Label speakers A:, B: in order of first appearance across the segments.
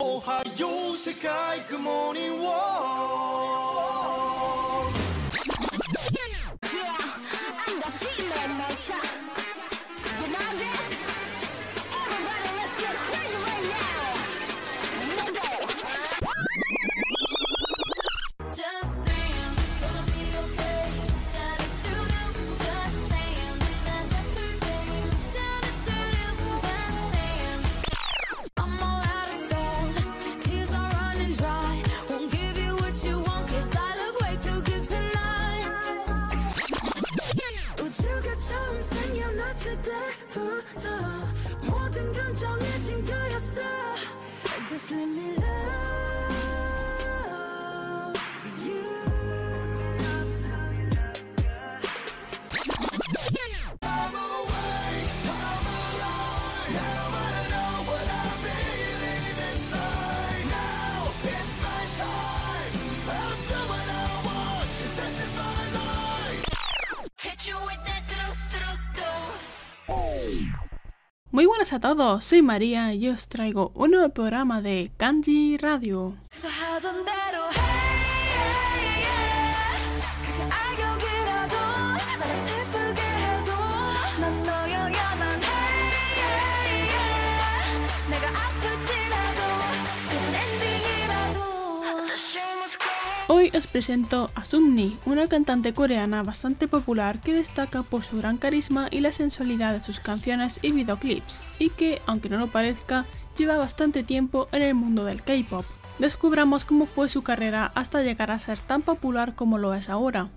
A: おはよう世界
B: 雲に a todos, soy María y os traigo un nuevo programa de Kanji Radio. Hoy os presento a Sumni, una cantante coreana bastante popular que destaca por su gran carisma y la sensualidad de sus canciones y videoclips, y que, aunque no lo parezca, lleva bastante tiempo en el mundo del K-pop. Descubramos cómo fue su carrera hasta llegar a ser tan popular como lo es ahora.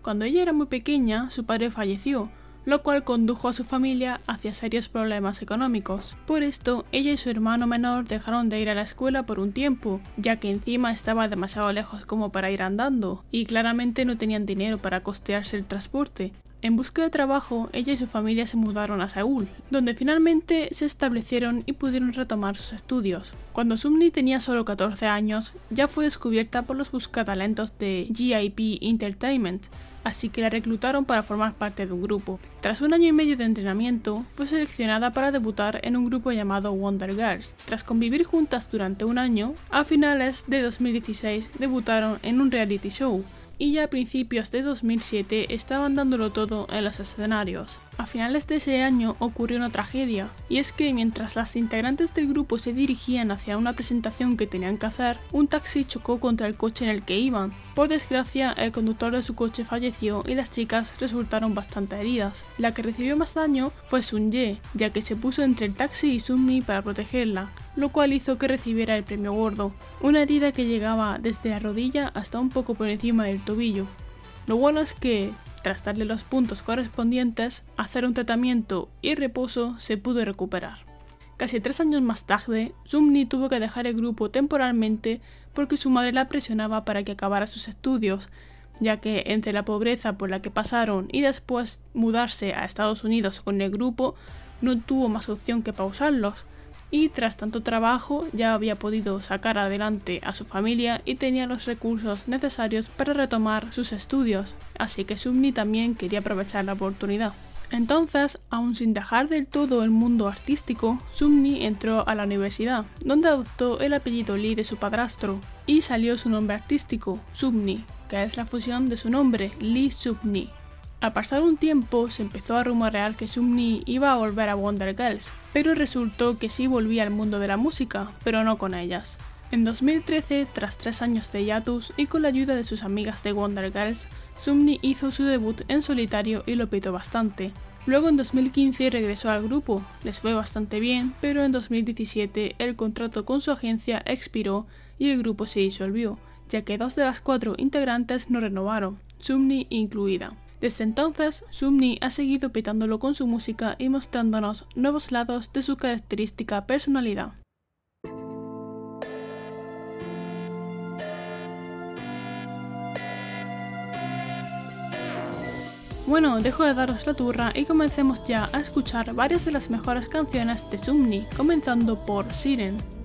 B: Cuando ella era muy pequeña, su padre falleció, lo cual condujo a su familia hacia serios problemas económicos. Por esto, ella y su hermano menor dejaron de ir a la escuela por un tiempo, ya que encima estaba demasiado lejos como para ir andando, y claramente no tenían dinero para costearse el transporte. En busca de trabajo, ella y su familia se mudaron a Seúl, donde finalmente se establecieron y pudieron retomar sus estudios. Cuando Sumni tenía solo 14 años, ya fue descubierta por los buscatalentos de GIP Entertainment, así que la reclutaron para formar parte de un grupo. Tras un año y medio de entrenamiento, fue seleccionada para debutar en un grupo llamado Wonder Girls. Tras convivir juntas durante un año, a finales de 2016 debutaron en un reality show, y ya a principios de 2007 estaban dándolo todo en los escenarios. A finales de ese año ocurrió una tragedia, y es que mientras las integrantes del grupo se dirigían hacia una presentación que tenían que hacer, un taxi chocó contra el coche en el que iban. Por desgracia, el conductor de su coche falleció y las chicas resultaron bastante heridas. La que recibió más daño fue Sun Ye, ya que se puso entre el taxi y Sunmi para protegerla, lo cual hizo que recibiera el premio gordo, una herida que llegaba desde la rodilla hasta un poco por encima del tobillo. Lo bueno es que, tras darle los puntos correspondientes, hacer un tratamiento y reposo, se pudo recuperar. Casi tres años más tarde, Sumni tuvo que dejar el grupo temporalmente porque su madre la presionaba para que acabara sus estudios, ya que entre la pobreza por la que pasaron y después mudarse a Estados Unidos con el grupo, no tuvo más opción que pausarlos, y tras tanto trabajo ya había podido sacar adelante a su familia y tenía los recursos necesarios para retomar sus estudios, así que Sumni también quería aprovechar la oportunidad. Entonces, aún sin dejar del todo el mundo artístico, Sumni entró a la universidad, donde adoptó el apellido Lee de su padrastro, y salió su nombre artístico, Sumni, que es la fusión de su nombre, Lee Sumni. Al pasar un tiempo se empezó a rumorear que Sumni iba a volver a Wonder Girls, pero resultó que sí volvía al mundo de la música, pero no con ellas. En 2013, tras tres años de hiatus y con la ayuda de sus amigas de Wonder Girls, Sumni hizo su debut en solitario y lo petó bastante. Luego en 2015 regresó al grupo, les fue bastante bien, pero en 2017 el contrato con su agencia expiró y el grupo se disolvió, ya que dos de las cuatro integrantes no renovaron, Sumni incluida. Desde entonces, Sumni ha seguido petándolo con su música y mostrándonos nuevos lados de su característica personalidad. Bueno, dejo de daros la turra y comencemos ya a escuchar varias de las mejores canciones de Sumni, comenzando por Siren.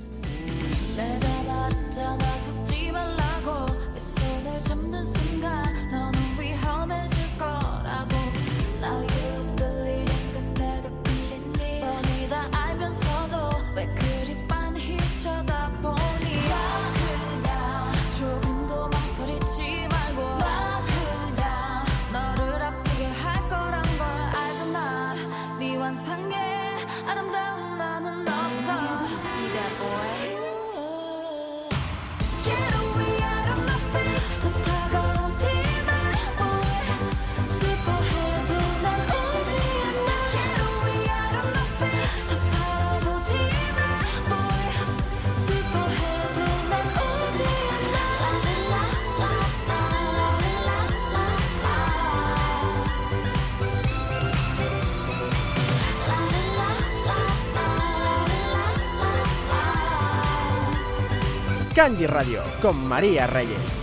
C: Kanji Radio con María Reyes.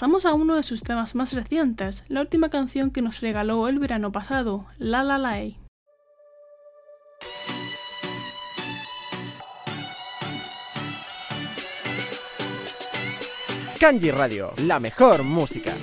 B: Pasamos a uno de sus temas más recientes, la última canción que nos regaló el verano pasado, La La Lay.
C: Kanji Radio, la mejor música.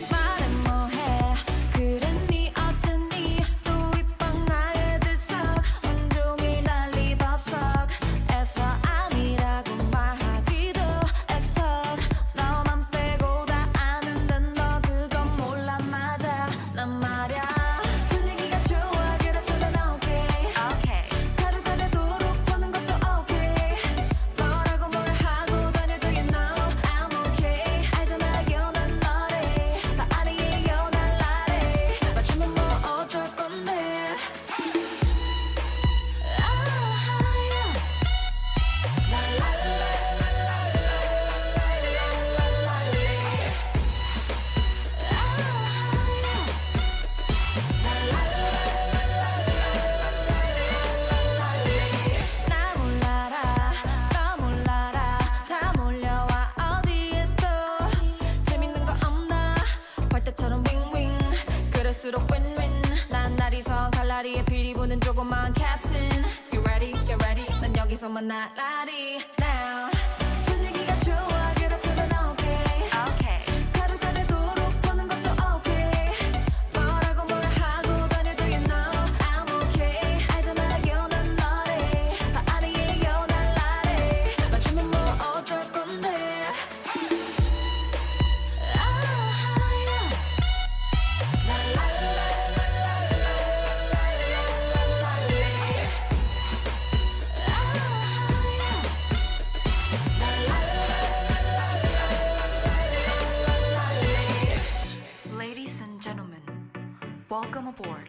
D: win 난 날이서 갈라리에 피리 부는 조그만 캡틴 You ready? Get ready? 난 여기서만 나라리
E: aboard.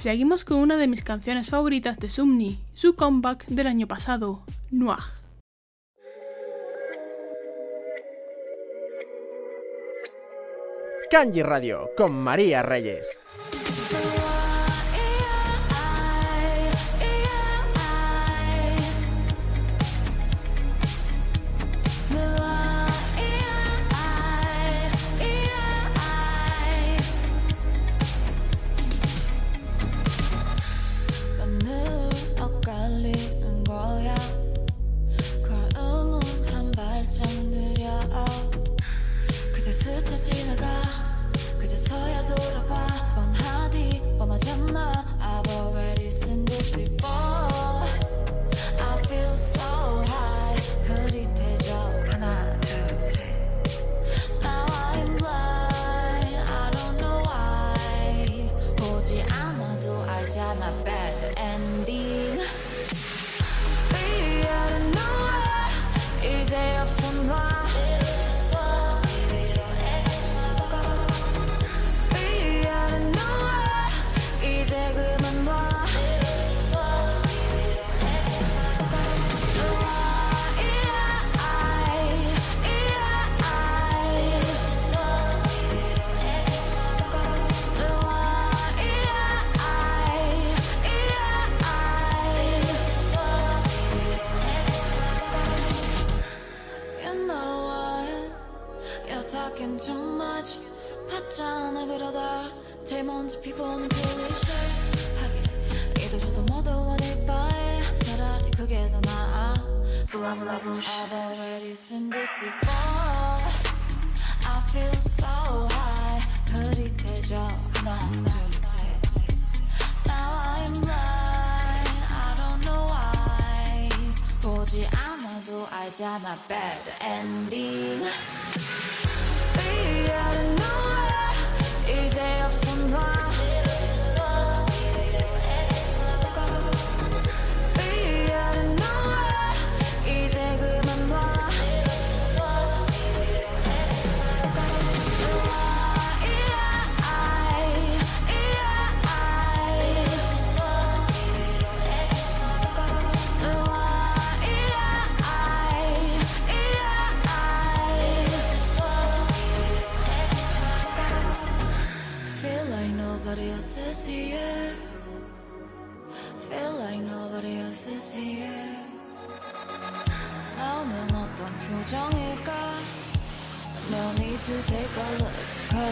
B: Seguimos con una de mis canciones favoritas de Sumni, su comeback del año pasado, Noir.
C: Kanji Radio con María Reyes.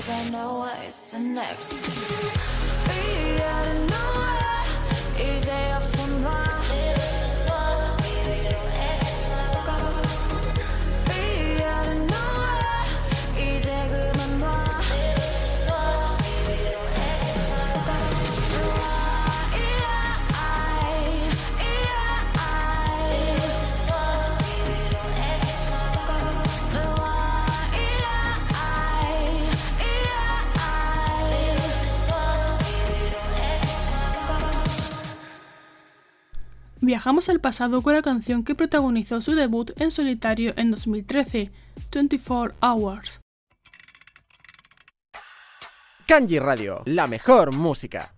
D: Cause I know what's the next. We gotta know what is
B: Viajamos al pasado con la canción que protagonizó su debut en solitario en 2013, 24 Hours.
C: Kanji Radio, la mejor música.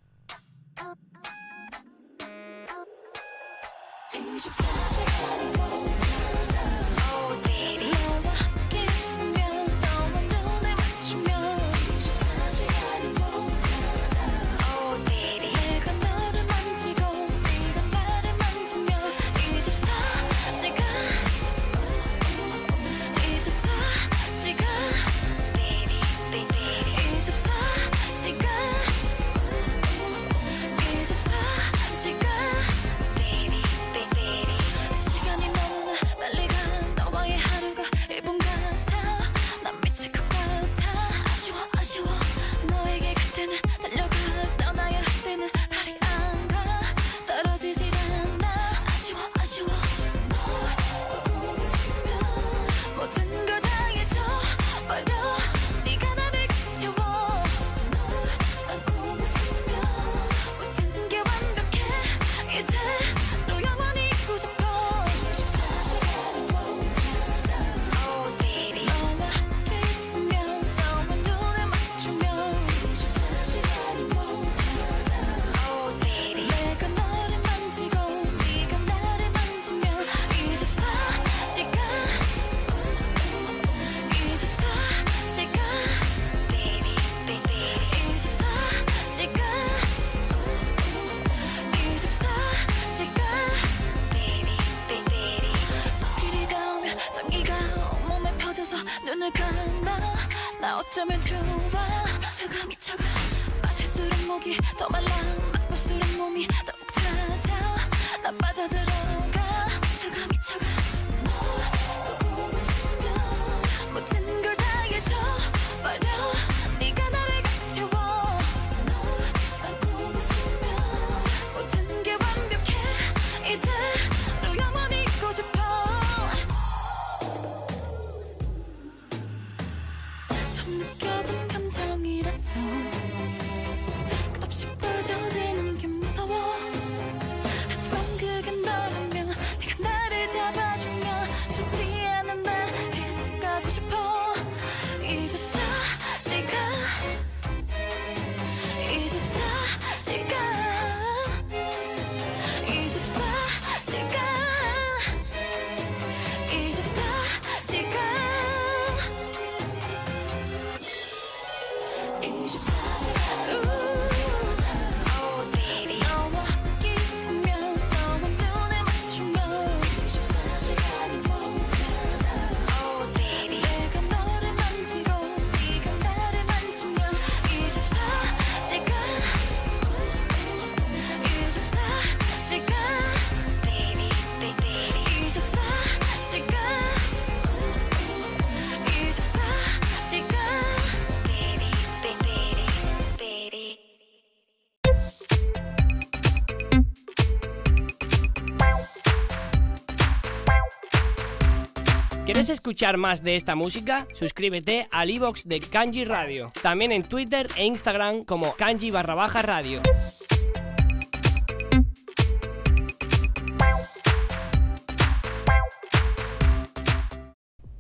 E: ¿Quieres escuchar más de esta música? Suscríbete al iBox de Kanji Radio. También en Twitter e Instagram como Kanji barra baja radio.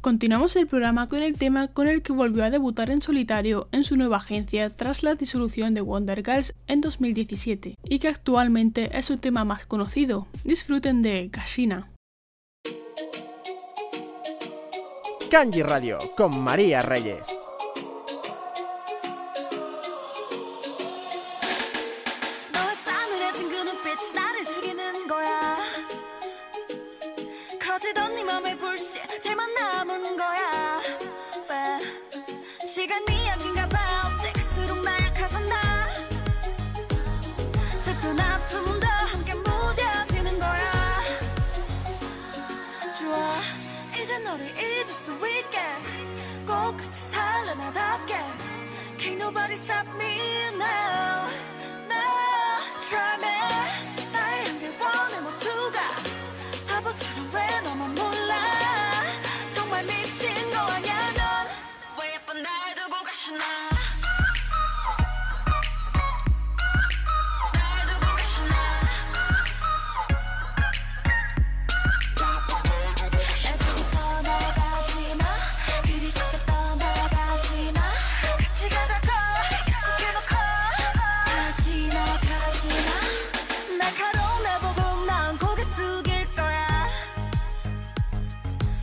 B: Continuamos el programa con el tema con el que volvió a debutar en solitario en su nueva agencia tras la disolución de Wonder Girls en 2017 y que actualmente es su tema más conocido. Disfruten de Kashina.
F: Kanji Radio con María Reyes.
C: Nobody stop me now. Now Try me. 나의 한계원의 모두가 바보처럼 왜 너만 몰라? 정말 미친 거 아냐 넌왜 예쁜 날 두고 가시나?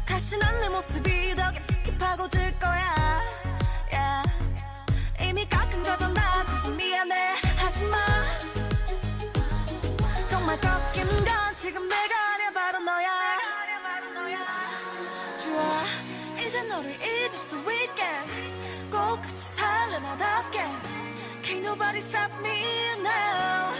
C: 가시난 내 모습이 더 깊숙이 파고들 거야. Yeah. 이미 깎은 거잖 나 굳이 미안해. 하지마. 정말 꺾인 건 지금 내가 아니야. 바로 너야. 좋아. 이제 너를 잊을 수 있게. 꼭 같이 살래 나답게 Can't nobody stop me now.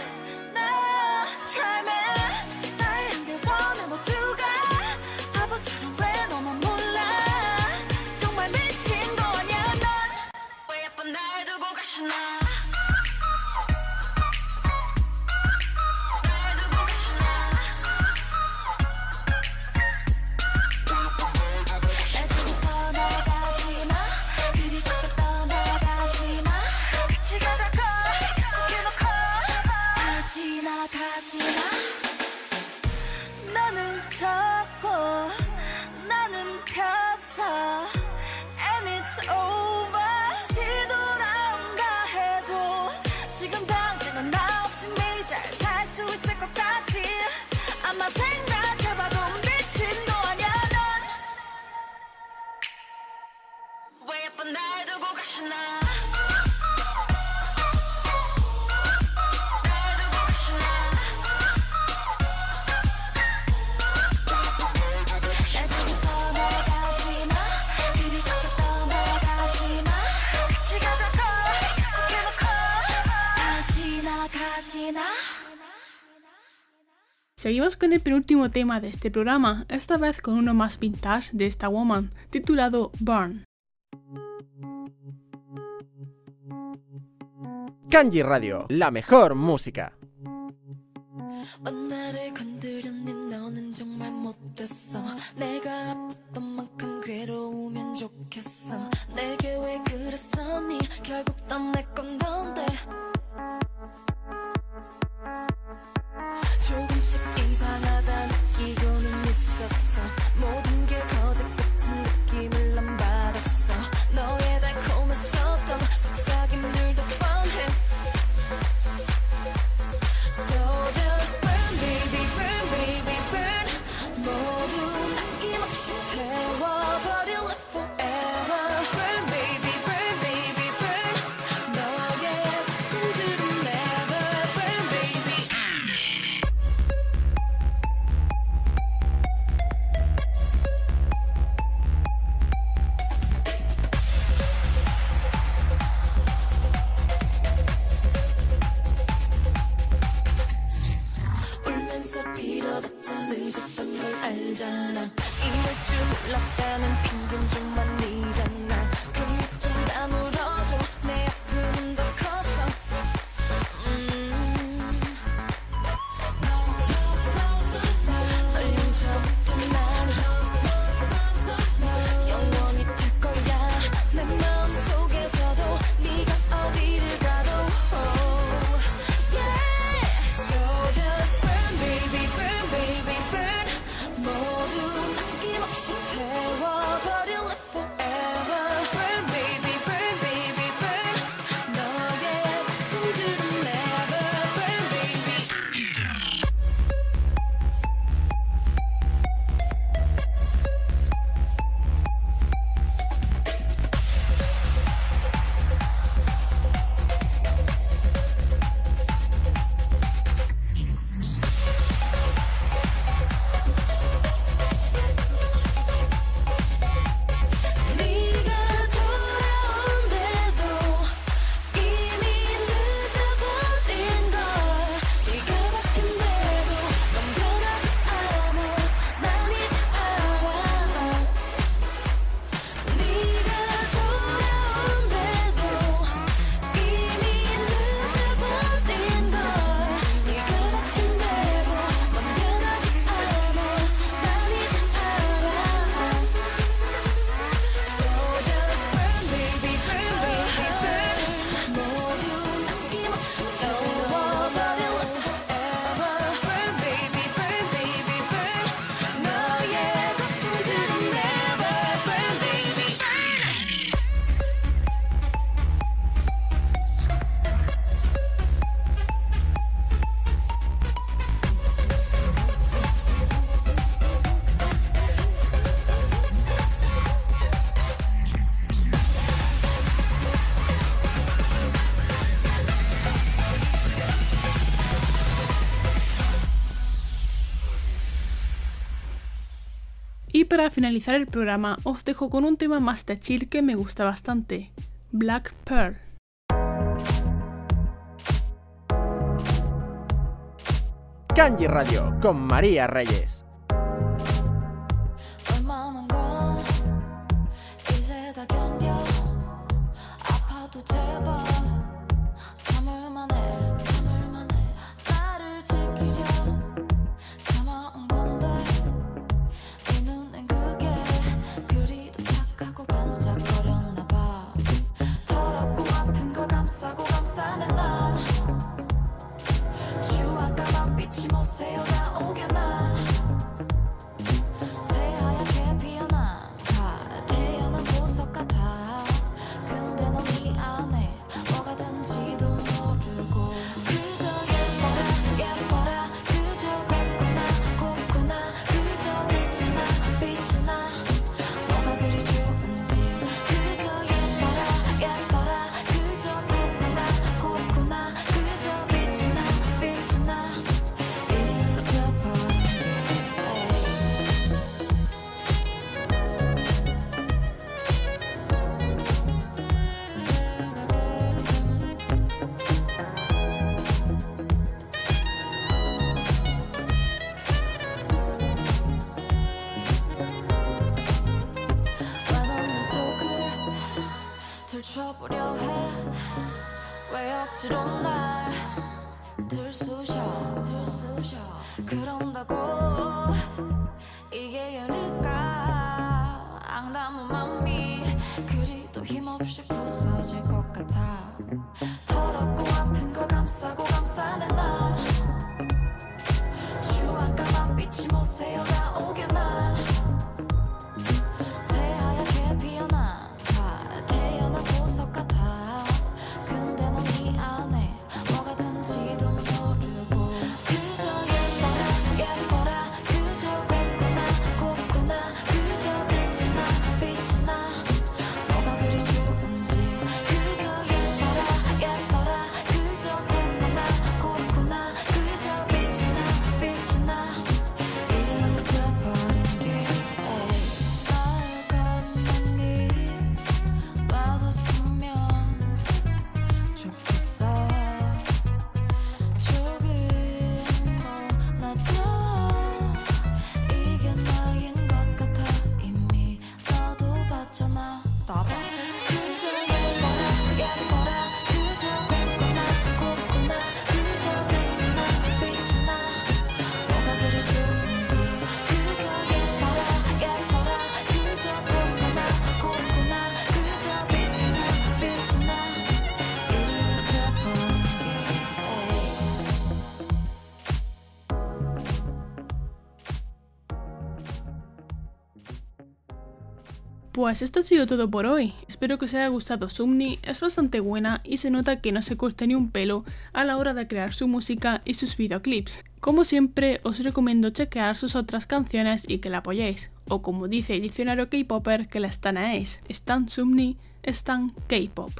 C: 참.
B: Seguimos con el penúltimo tema de este programa, esta vez con uno más vintage de esta woman, titulado Burn.
C: Kanji Radio, la mejor música.
B: para finalizar el programa os dejo con un tema más de que me gusta bastante, Black Pearl.
C: Kanji Radio con María Reyes. don't lie.
B: Pues esto ha sido todo por hoy. Espero que os haya gustado Sumni, es bastante buena y se nota que no se corta ni un pelo a la hora de crear su música y sus videoclips. Como siempre, os recomiendo chequear sus otras canciones y que la apoyéis, o como dice el diccionario K-Popper, que la estanaéis. Stan Sumni, Stan K-Pop.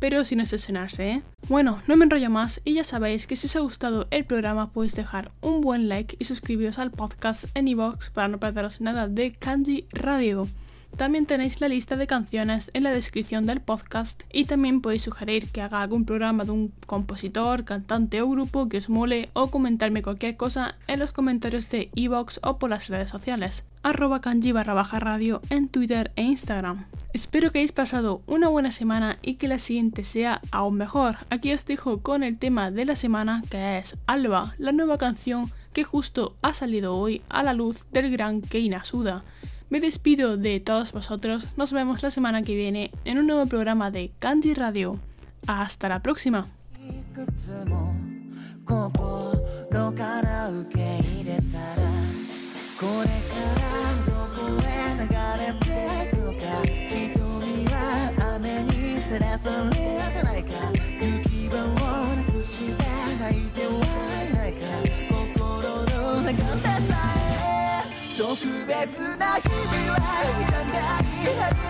B: Pero sin obsesionarse, ¿eh? Bueno, no me enrollo más y ya sabéis que si os ha gustado el programa podéis dejar un buen like y suscribiros al podcast en iVoox para no perderos nada de Kanji Radio. También tenéis la lista de canciones en la descripción del podcast y también podéis sugerir que haga algún programa de un compositor, cantante o grupo que os mole o comentarme cualquier cosa en los comentarios de iVoox o por las redes sociales. Arroba kanji radio en Twitter e Instagram. Espero que hayáis pasado una buena semana y que la siguiente sea aún mejor. Aquí os dejo con el tema de la semana que es Alba, la nueva canción que justo ha salido hoy a la luz del gran Keina Suda. Me despido de todos vosotros, nos vemos la semana que viene en un nuevo programa de Kanji Radio. Hasta la próxima.
A: いくつも心から受け入れたらこれからどこへ流れていくのか瞳は雨にさらされてないか行き場をなくして泣いてはいないか心の中でさえ特別な日 He had